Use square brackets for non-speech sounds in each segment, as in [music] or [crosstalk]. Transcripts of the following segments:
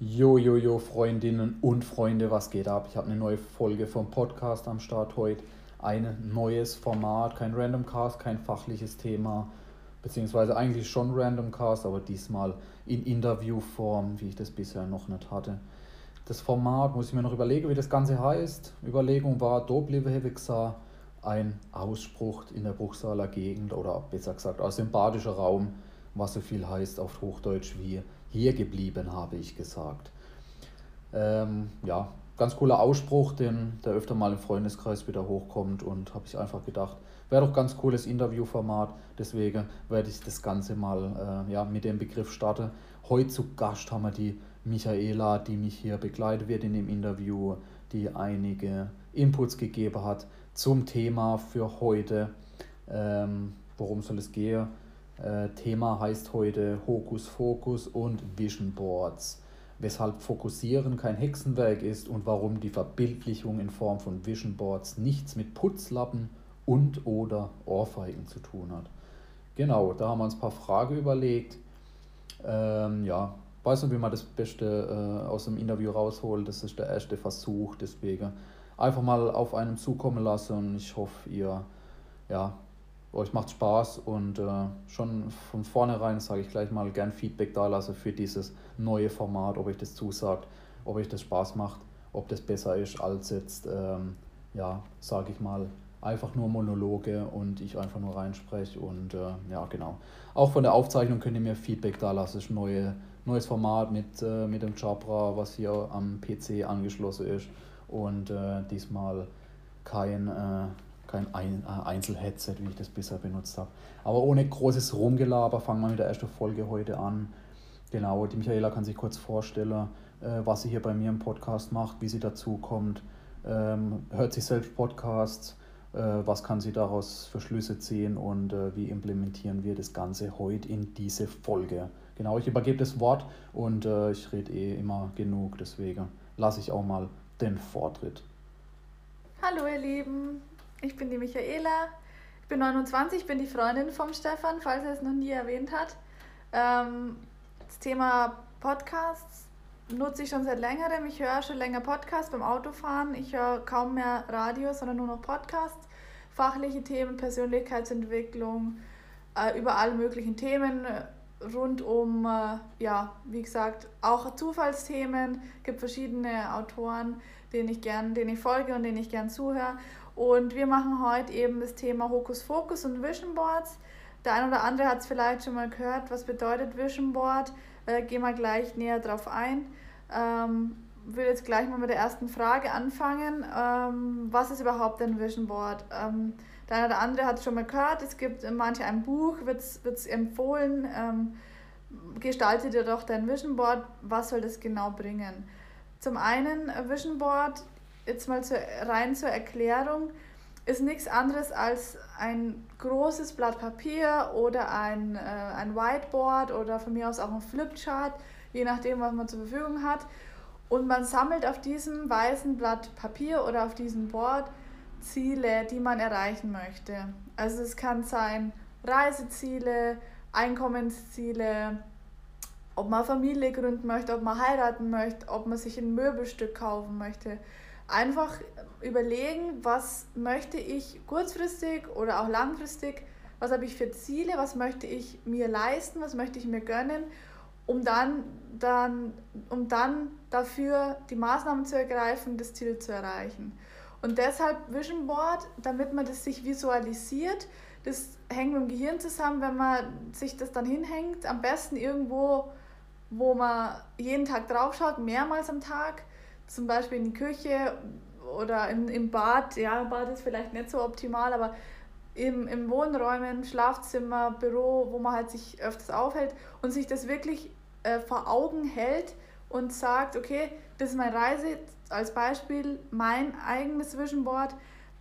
Jo, jo, jo, Freundinnen und Freunde, was geht ab? Ich habe eine neue Folge vom Podcast am Start heute. Ein neues Format, kein Random Cast, kein fachliches Thema, beziehungsweise eigentlich schon Random Cast, aber diesmal in Interviewform, wie ich das bisher noch nicht hatte. Das Format muss ich mir noch überlegen, wie das Ganze heißt. Überlegung war, Doblivehevixa, ein Ausspruch in der Bruchsaler Gegend oder besser gesagt aus dem badischen Raum, was so viel heißt auf Hochdeutsch wie hier geblieben, habe ich gesagt. Ähm, ja, ganz cooler Ausspruch, den der öfter mal im Freundeskreis wieder hochkommt und habe ich einfach gedacht, wäre doch ganz cooles Interviewformat, deswegen werde ich das Ganze mal äh, ja, mit dem Begriff starten. Heute zu Gast haben wir die Michaela, die mich hier begleitet wird in dem Interview, die einige Inputs gegeben hat zum Thema für heute. Ähm, worum soll es gehen? Äh, Thema heißt heute Hokus Fokus und Vision Boards. Weshalb Fokussieren kein Hexenwerk ist und warum die Verbildlichung in Form von Vision Boards nichts mit Putzlappen und oder Ohrfeigen zu tun hat. Genau, da haben wir uns ein paar Fragen überlegt. Ähm, ja, weiß nicht, wie man das Beste äh, aus dem Interview rausholt. Das ist der erste Versuch, deswegen einfach mal auf einem zukommen lassen und ich hoffe, ihr ja, euch macht Spaß und äh, schon von vornherein sage ich gleich mal gern Feedback da lasse für dieses neue Format, ob euch das zusagt, ob euch das Spaß macht, ob das besser ist als jetzt, ähm, ja, sage ich mal, einfach nur Monologe und ich einfach nur reinspreche und äh, ja, genau. Auch von der Aufzeichnung könnt ihr mir Feedback da lassen, ist neue, neues Format mit, äh, mit dem Jabra, was hier am PC angeschlossen ist und äh, diesmal kein äh, kein Ein äh, Einzelheadset, wie ich das bisher benutzt habe. Aber ohne großes Rumgelaber fangen wir mit der ersten Folge heute an. Genau, die Michaela kann sich kurz vorstellen, äh, was sie hier bei mir im Podcast macht, wie sie dazu kommt, ähm, hört sich selbst Podcasts, äh, was kann sie daraus für Schlüsse ziehen und wie implementieren wir das Ganze heute in diese Folge. Genau, ich übergebe das Wort und ich rede eh immer genug, deswegen lasse ich auch mal den Vortritt. Hallo ihr Lieben, ich bin die Michaela, ich bin 29, bin die Freundin vom Stefan, falls er es noch nie erwähnt hat. Ähm, das Thema Podcasts nutze ich schon seit längerem. Ich höre schon länger Podcasts beim Autofahren. Ich höre kaum mehr Radio, sondern nur noch Podcasts. Fachliche Themen, Persönlichkeitsentwicklung, äh, über alle möglichen Themen rund um, äh, ja, wie gesagt, auch Zufallsthemen. Es gibt verschiedene Autoren, denen ich gern, denen ich folge und denen ich gern zuhöre. Und wir machen heute eben das Thema Hokus Fokus und Vision Boards. Der eine oder andere hat es vielleicht schon mal gehört, was bedeutet Vision Board. Äh, gehen wir gleich näher drauf ein. Ähm, will jetzt gleich mal mit der ersten Frage anfangen. Ähm, was ist überhaupt ein Vision Board? Ähm, der eine oder andere hat es schon mal gehört. Es gibt manche ein Buch, wird es empfohlen. Ähm, gestalte dir doch dein Vision Board. Was soll das genau bringen? Zum einen, Vision Board jetzt mal zur, rein zur Erklärung, ist nichts anderes als ein großes Blatt Papier oder ein, äh, ein Whiteboard oder von mir aus auch ein Flipchart, je nachdem, was man zur Verfügung hat. Und man sammelt auf diesem weißen Blatt Papier oder auf diesem Board Ziele, die man erreichen möchte. Also es kann sein Reiseziele, Einkommensziele, ob man Familie gründen möchte, ob man heiraten möchte, ob man sich ein Möbelstück kaufen möchte einfach überlegen, was möchte ich kurzfristig oder auch langfristig, was habe ich für Ziele, was möchte ich mir leisten, was möchte ich mir gönnen, um dann, dann, um dann dafür die Maßnahmen zu ergreifen, das Ziel zu erreichen. Und deshalb Vision Board, damit man das sich visualisiert, das hängt mit dem Gehirn zusammen, wenn man sich das dann hinhängt, am besten irgendwo, wo man jeden Tag drauf schaut, mehrmals am Tag, zum Beispiel in die Küche oder in, im Bad, ja, Bad ist vielleicht nicht so optimal, aber im, im Wohnräumen, Schlafzimmer, Büro, wo man halt sich öfters aufhält und sich das wirklich äh, vor Augen hält und sagt, okay, das ist meine Reise, als Beispiel mein eigenes Vision Board,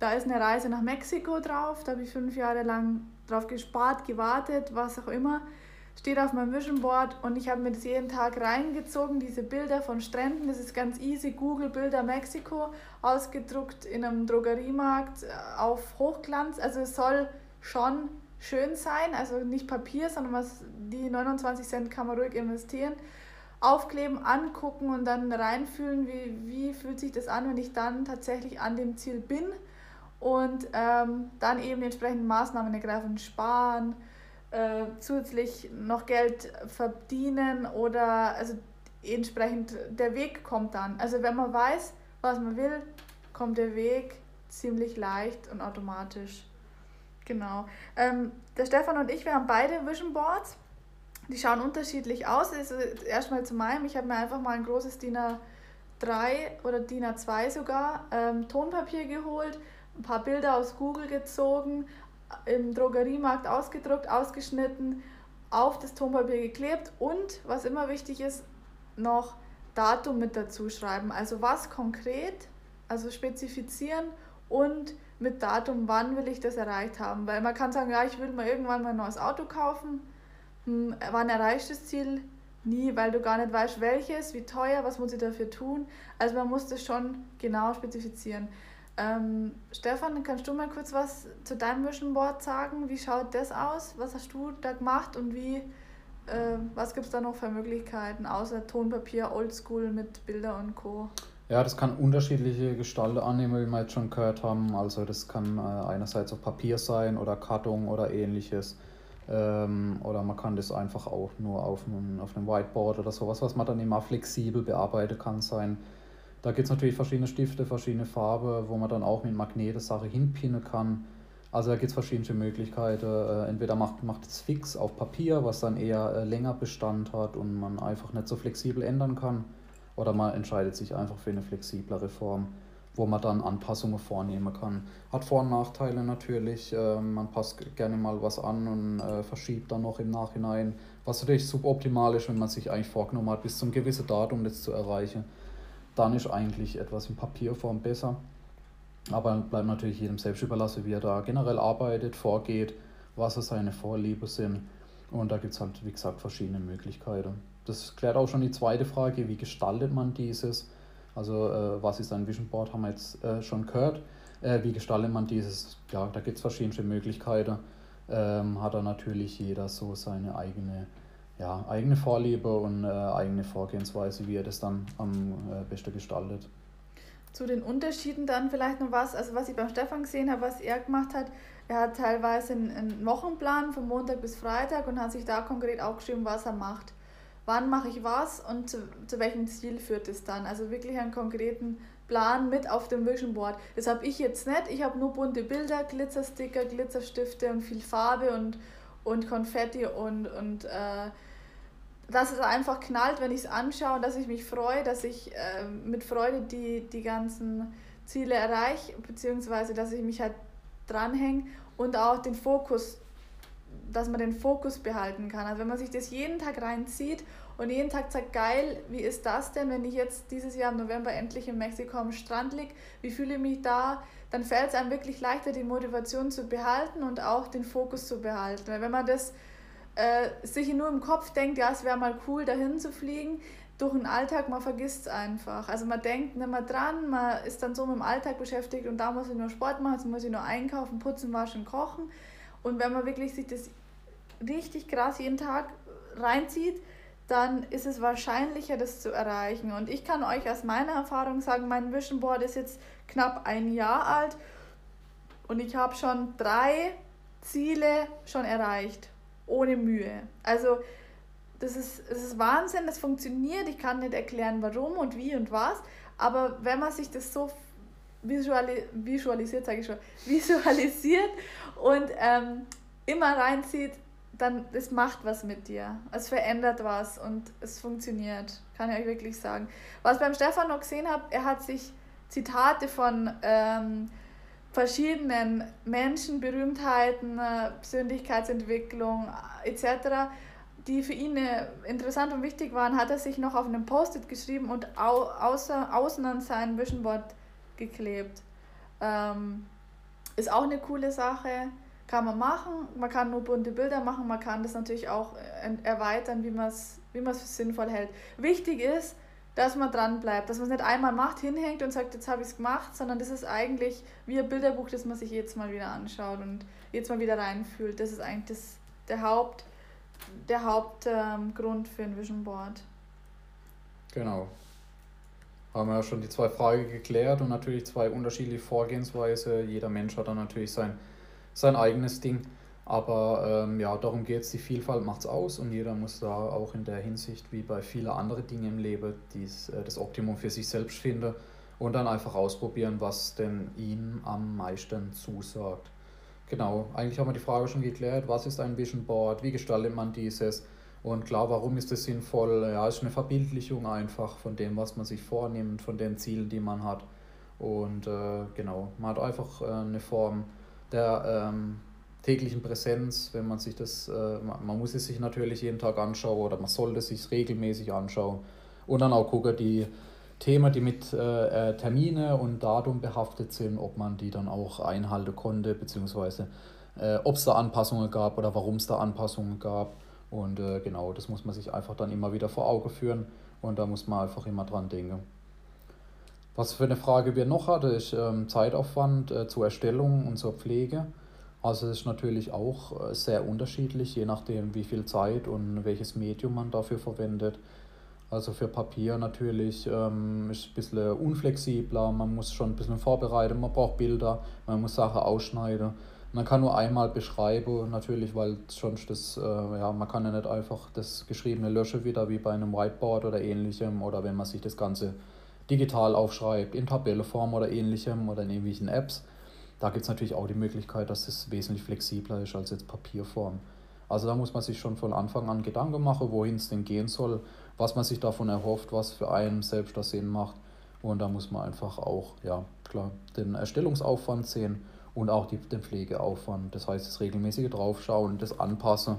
da ist eine Reise nach Mexiko drauf, da habe ich fünf Jahre lang drauf gespart, gewartet, was auch immer steht auf meinem Vision Board und ich habe mir das jeden Tag reingezogen, diese Bilder von Stränden. Das ist ganz easy, Google Bilder Mexiko, ausgedruckt in einem Drogeriemarkt äh, auf Hochglanz. Also es soll schon schön sein, also nicht Papier, sondern was, die 29 Cent kann man ruhig investieren. aufkleben, angucken und dann reinfühlen, wie, wie fühlt sich das an, wenn ich dann tatsächlich an dem Ziel bin und ähm, dann eben entsprechend Maßnahmen ergreifen, sparen, äh, zusätzlich noch Geld verdienen oder also entsprechend der Weg kommt dann. Also wenn man weiß, was man will, kommt der Weg ziemlich leicht und automatisch. Genau. Ähm, der Stefan und ich, wir haben beide Vision Boards. Die schauen unterschiedlich aus. Also erstmal zu meinem. Ich habe mir einfach mal ein großes DIN A3 oder DIN A2 sogar ähm, Tonpapier geholt, ein paar Bilder aus Google gezogen, im Drogeriemarkt ausgedruckt, ausgeschnitten, auf das Tonpapier geklebt und, was immer wichtig ist, noch Datum mit dazu schreiben. Also was konkret, also spezifizieren und mit Datum, wann will ich das erreicht haben. Weil man kann sagen, ja, ich will mal irgendwann mal ein neues Auto kaufen. Hm, wann erreicht das Ziel? Nie, weil du gar nicht weißt, welches, wie teuer, was muss ich dafür tun. Also man muss das schon genau spezifizieren. Ähm, Stefan, kannst du mal kurz was zu deinem Vision Board sagen? Wie schaut das aus? Was hast du da gemacht und wie, äh, was gibt es da noch für Möglichkeiten außer Tonpapier, Oldschool mit Bilder und Co.? Ja, das kann unterschiedliche Gestalten annehmen, wie wir jetzt schon gehört haben. Also das kann äh, einerseits auf Papier sein oder Karton oder ähnliches. Ähm, oder man kann das einfach auch nur auf einem, auf einem Whiteboard oder sowas, was man dann immer flexibel bearbeiten kann sein. Da gibt es natürlich verschiedene Stifte, verschiedene Farben, wo man dann auch mit Magnete Sache hinpinnen kann. Also da gibt es verschiedene Möglichkeiten. Äh, entweder macht, macht es fix auf Papier, was dann eher äh, länger Bestand hat und man einfach nicht so flexibel ändern kann oder man entscheidet sich einfach für eine flexiblere Form, wo man dann Anpassungen vornehmen kann. Hat Vor- und Nachteile natürlich. Äh, man passt gerne mal was an und verschiebt dann noch im Nachhinein, was natürlich suboptimal ist, wenn man sich eigentlich vorgenommen hat, bis zum gewissen Datum das zu erreichen. Dann ist eigentlich etwas in Papierform besser. Aber bleibt natürlich jedem selbst überlassen, wie er da generell arbeitet, vorgeht, was seine Vorliebe sind. Und da gibt es halt, wie gesagt, verschiedene Möglichkeiten das klärt auch schon die zweite Frage, wie gestaltet man dieses? Also äh, was ist ein Vision Board, haben wir jetzt äh, schon gehört. Äh, wie gestaltet man dieses? Ja, da gibt es verschiedene Möglichkeiten. Ähm, hat da natürlich jeder so seine eigene, ja, eigene Vorliebe und äh, eigene Vorgehensweise, wie er das dann am äh, besten gestaltet. Zu den Unterschieden dann vielleicht noch was, also was ich beim Stefan gesehen habe, was er gemacht hat, er hat teilweise einen, einen Wochenplan von Montag bis Freitag und hat sich da konkret aufgeschrieben, was er macht wann mache ich was und zu, zu welchem Ziel führt es dann. Also wirklich einen konkreten Plan mit auf dem Vision Board. Das habe ich jetzt nicht. Ich habe nur bunte Bilder, Glitzersticker, Glitzerstifte und viel Farbe und, und Konfetti und, und äh, dass es einfach knallt, wenn ich es anschaue, dass ich mich freue, dass ich äh, mit Freude die, die ganzen Ziele erreiche, beziehungsweise dass ich mich halt dranhänge und auch den Fokus dass man den Fokus behalten kann. Also wenn man sich das jeden Tag reinzieht und jeden Tag sagt, geil, wie ist das denn, wenn ich jetzt dieses Jahr im November endlich in Mexiko am Strand liege, wie fühle ich mich da, dann fällt es einem wirklich leichter, die Motivation zu behalten und auch den Fokus zu behalten. Weil wenn man das äh, sich nur im Kopf denkt, ja, es wäre mal cool, dahin zu fliegen, durch den Alltag, man vergisst es einfach. Also man denkt nicht mehr dran, man ist dann so mit dem Alltag beschäftigt und da muss ich nur Sport machen, jetzt muss ich nur einkaufen, putzen, waschen, kochen. Und wenn man wirklich sich das richtig krass jeden Tag reinzieht, dann ist es wahrscheinlicher, das zu erreichen. Und ich kann euch aus meiner Erfahrung sagen, mein Vision Board ist jetzt knapp ein Jahr alt und ich habe schon drei Ziele schon erreicht, ohne Mühe. Also das ist, das ist Wahnsinn, das funktioniert. Ich kann nicht erklären, warum und wie und was, aber wenn man sich das so visuali visualisiert, sage ich schon, [laughs] visualisiert und ähm, immer reinzieht, dann es macht was mit dir. Es verändert was und es funktioniert, kann ich euch wirklich sagen. Was beim Stefan noch gesehen habe, er hat sich Zitate von ähm, verschiedenen Menschen, Berühmtheiten, äh, Persönlichkeitsentwicklung äh, etc., die für ihn äh, interessant und wichtig waren, hat er sich noch auf einem Post-it geschrieben und au außer, außen an sein Vision Board geklebt. Ähm, ist auch eine coole Sache kann man machen. Man kann nur bunte Bilder machen, man kann das natürlich auch erweitern, wie man es wie sinnvoll hält. Wichtig ist, dass man dran bleibt, dass man es nicht einmal macht, hinhängt und sagt, jetzt habe ich es gemacht, sondern das ist eigentlich wie ein Bilderbuch, das man sich jetzt mal wieder anschaut und jetzt mal wieder reinfühlt. Das ist eigentlich das, der Haupt, der Hauptgrund ähm, für ein Vision Board. Genau. Haben wir ja schon die zwei Fragen geklärt und natürlich zwei unterschiedliche Vorgehensweise. Jeder Mensch hat dann natürlich sein, sein eigenes Ding. Aber ähm, ja, darum geht es, die Vielfalt macht es aus und jeder muss da auch in der Hinsicht, wie bei vielen anderen Dingen im Leben, dies, äh, das Optimum für sich selbst finden und dann einfach ausprobieren, was denn ihm am meisten zusagt. Genau, eigentlich haben wir die Frage schon geklärt, was ist ein Vision Board, wie gestaltet man dieses? Und klar, warum ist es sinnvoll? Ja, ist eine Verbildlichung einfach von dem, was man sich vornimmt, von den Zielen, die man hat. Und äh, genau, man hat einfach äh, eine Form der ähm, täglichen Präsenz, wenn man sich das, äh, man muss es sich natürlich jeden Tag anschauen oder man sollte es sich regelmäßig anschauen und dann auch gucken, die Themen, die mit äh, äh, Termine und Datum behaftet sind, ob man die dann auch einhalten konnte, beziehungsweise äh, ob es da Anpassungen gab oder warum es da Anpassungen gab. Und äh, genau, das muss man sich einfach dann immer wieder vor Augen führen und da muss man einfach immer dran denken. Was für eine Frage wir noch hatten, ist ähm, Zeitaufwand äh, zur Erstellung und zur Pflege. Also es ist natürlich auch äh, sehr unterschiedlich, je nachdem wie viel Zeit und welches Medium man dafür verwendet. Also für Papier natürlich ähm, ist ein bisschen unflexibler, man muss schon ein bisschen vorbereiten, man braucht Bilder, man muss Sachen ausschneiden. Man kann nur einmal beschreiben, natürlich, weil sonst das, äh, ja, man kann ja nicht einfach das Geschriebene löschen wieder wie bei einem Whiteboard oder ähnlichem oder wenn man sich das Ganze digital aufschreibt, in Tabelleform oder ähnlichem oder in irgendwelchen Apps. Da gibt es natürlich auch die Möglichkeit, dass es wesentlich flexibler ist als jetzt Papierform. Also da muss man sich schon von Anfang an Gedanken machen, wohin es denn gehen soll was man sich davon erhofft, was für einen selbst das Sinn macht. Und da muss man einfach auch, ja, klar, den Erstellungsaufwand sehen und auch die, den Pflegeaufwand. Das heißt, das regelmäßige Draufschauen, das Anpassen,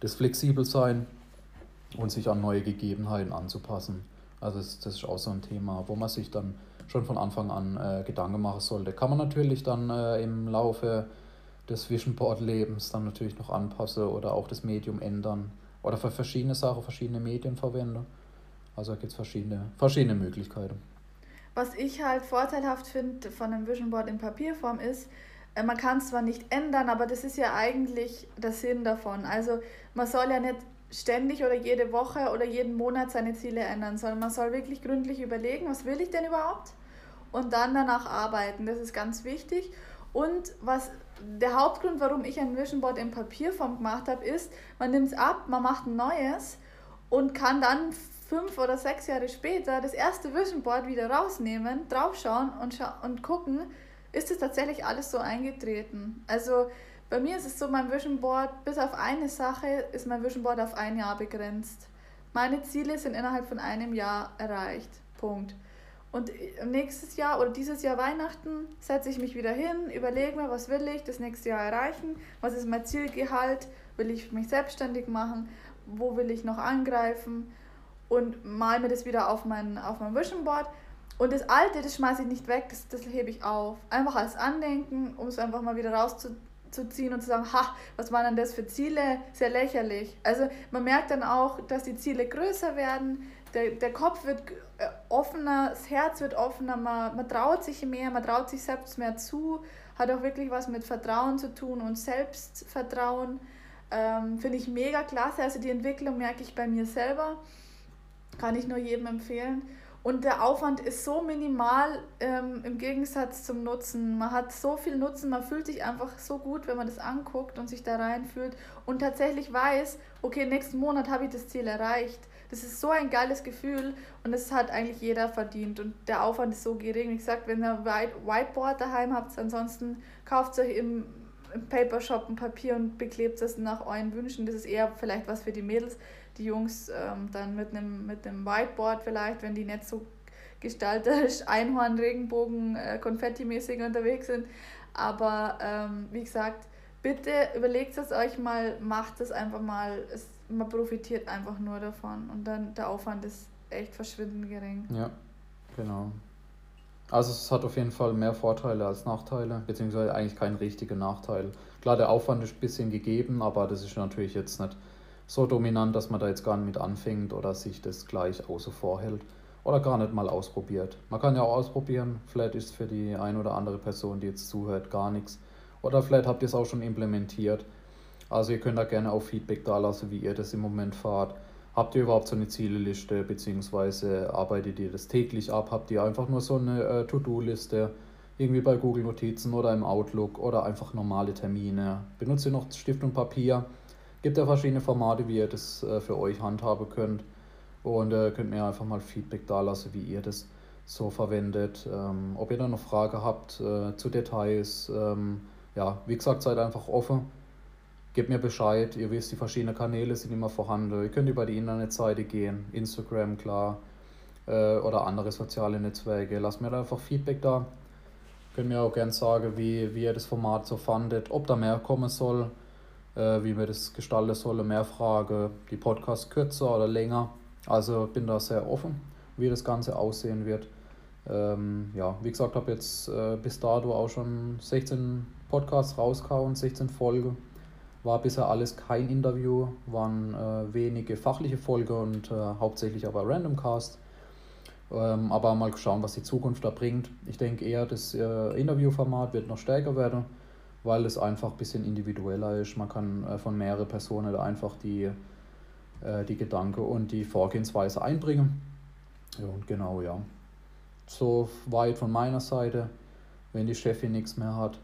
das flexibel sein und sich an neue Gegebenheiten anzupassen. Also das, das ist auch so ein Thema, wo man sich dann schon von Anfang an äh, Gedanken machen sollte. Kann man natürlich dann äh, im Laufe des Vision Board Lebens dann natürlich noch anpassen oder auch das Medium ändern. Oder für verschiedene Sachen verschiedene Medien verwende. Also gibt es verschiedene, verschiedene Möglichkeiten. Was ich halt vorteilhaft finde von einem Vision Board in Papierform ist, äh, man kann es zwar nicht ändern, aber das ist ja eigentlich der Sinn davon. Also man soll ja nicht ständig oder jede Woche oder jeden Monat seine Ziele ändern, sondern man soll wirklich gründlich überlegen, was will ich denn überhaupt? Und dann danach arbeiten. Das ist ganz wichtig. Und was der Hauptgrund, warum ich ein Vision Board in Papierform gemacht habe, ist, man nimmt es ab, man macht ein neues und kann dann fünf oder sechs Jahre später das erste Vision Board wieder rausnehmen, draufschauen und, scha und gucken, ist es tatsächlich alles so eingetreten. Also bei mir ist es so, mein Vision Board, bis auf eine Sache, ist mein Vision Board auf ein Jahr begrenzt. Meine Ziele sind innerhalb von einem Jahr erreicht. Punkt. Und nächstes Jahr oder dieses Jahr Weihnachten setze ich mich wieder hin, überlege mir, was will ich das nächste Jahr erreichen, was ist mein Zielgehalt, will ich mich selbstständig machen, wo will ich noch angreifen und mal mir das wieder auf mein, auf mein Vision Board. Und das alte, das schmeiße ich nicht weg, das, das hebe ich auf. Einfach als Andenken, um es einfach mal wieder rauszuziehen und zu sagen, ha, was waren denn das für Ziele? Sehr lächerlich. Also man merkt dann auch, dass die Ziele größer werden, der, der Kopf wird äh, offener, das Herz wird offener, man, man traut sich mehr, man traut sich selbst mehr zu, hat auch wirklich was mit Vertrauen zu tun und Selbstvertrauen. Ähm, Finde ich mega klasse. Also die Entwicklung merke ich bei mir selber. Kann ich nur jedem empfehlen. Und der Aufwand ist so minimal ähm, im Gegensatz zum Nutzen. Man hat so viel Nutzen, man fühlt sich einfach so gut, wenn man das anguckt und sich da reinfühlt und tatsächlich weiß, okay, nächsten Monat habe ich das Ziel erreicht. Das ist so ein geiles Gefühl und das hat eigentlich jeder verdient. Und der Aufwand ist so gering. Wie gesagt, wenn ihr Whiteboard daheim habt, ansonsten kauft euch im, im Papershop ein Papier und beklebt es nach euren Wünschen. Das ist eher vielleicht was für die Mädels. Die Jungs ähm, dann mit einem mit Whiteboard vielleicht, wenn die nicht so gestalterisch [laughs] Einhorn, Regenbogen, äh, Konfetti-mäßig unterwegs sind. Aber ähm, wie gesagt, bitte überlegt es euch mal, macht es einfach mal. Es man profitiert einfach nur davon und dann der Aufwand ist echt verschwindend gering. Ja, genau. Also es hat auf jeden Fall mehr Vorteile als Nachteile, beziehungsweise eigentlich kein richtiger Nachteil. Klar, der Aufwand ist ein bisschen gegeben, aber das ist natürlich jetzt nicht so dominant, dass man da jetzt gar nicht mit anfängt oder sich das gleich außer vorhält oder gar nicht mal ausprobiert. Man kann ja auch ausprobieren, vielleicht ist für die eine oder andere Person, die jetzt zuhört, gar nichts. Oder vielleicht habt ihr es auch schon implementiert also ihr könnt da gerne auch Feedback da lassen, wie ihr das im Moment fahrt. Habt ihr überhaupt so eine Zieleliste, beziehungsweise arbeitet ihr das täglich ab? Habt ihr einfach nur so eine äh, To-Do-Liste, irgendwie bei Google Notizen oder im Outlook oder einfach normale Termine? Benutzt ihr noch Stift und Papier? Gibt ja verschiedene Formate, wie ihr das äh, für euch handhaben könnt. Und äh, könnt mir einfach mal Feedback da lassen, wie ihr das so verwendet. Ähm, ob ihr da noch Fragen habt äh, zu Details. Ähm, ja, wie gesagt, seid einfach offen. Gebt mir Bescheid. Ihr wisst, die verschiedenen Kanäle sind immer vorhanden. Ihr könnt über die Internetseite gehen, Instagram, klar, äh, oder andere soziale Netzwerke. Lasst mir da einfach Feedback da. Könnt mir auch gerne sagen, wie, wie ihr das Format so fandet, ob da mehr kommen soll, äh, wie wir das gestalten sollen, mehr Fragen, die Podcasts kürzer oder länger. Also bin da sehr offen, wie das Ganze aussehen wird. Ähm, ja, wie gesagt, habe jetzt äh, bis dato auch schon 16 Podcasts rausgehauen, 16 Folgen. War bisher alles kein Interview, waren äh, wenige fachliche Folgen und äh, hauptsächlich aber Random Cast. Ähm, aber mal schauen, was die Zukunft da bringt. Ich denke eher, das äh, Interviewformat wird noch stärker werden, weil es einfach ein bisschen individueller ist. Man kann äh, von mehreren Personen einfach die äh, die Gedanken und die Vorgehensweise einbringen. Ja, und genau, ja. So weit von meiner Seite. Wenn die Chefin nichts mehr hat,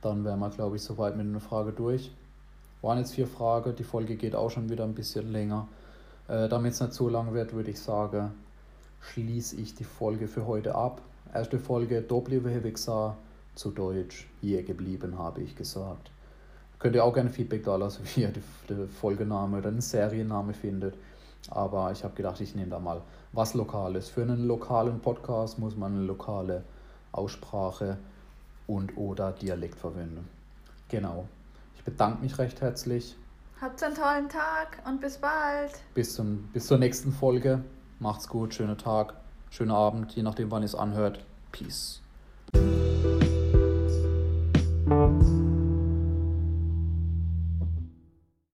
dann wären wir, glaube ich, soweit mit einer Frage durch. Waren jetzt vier Fragen, die Folge geht auch schon wieder ein bisschen länger. Äh, Damit es nicht so lang wird, würde ich sagen, schließe ich die Folge für heute ab. Erste Folge Doppelwehwixa zu Deutsch. Hier geblieben, habe ich gesagt. Könnt ihr auch gerne Feedback da lassen, [laughs] wie ihr den Folgename oder den Serienname findet. Aber ich habe gedacht, ich nehme da mal was Lokales. Für einen lokalen Podcast muss man eine lokale Aussprache und oder Dialekt verwenden. Genau. Ich bedanke mich recht herzlich. Habt einen tollen Tag und bis bald. Bis, zum, bis zur nächsten Folge. Macht's gut, schönen Tag, schönen Abend, je nachdem, wann ihr es anhört. Peace.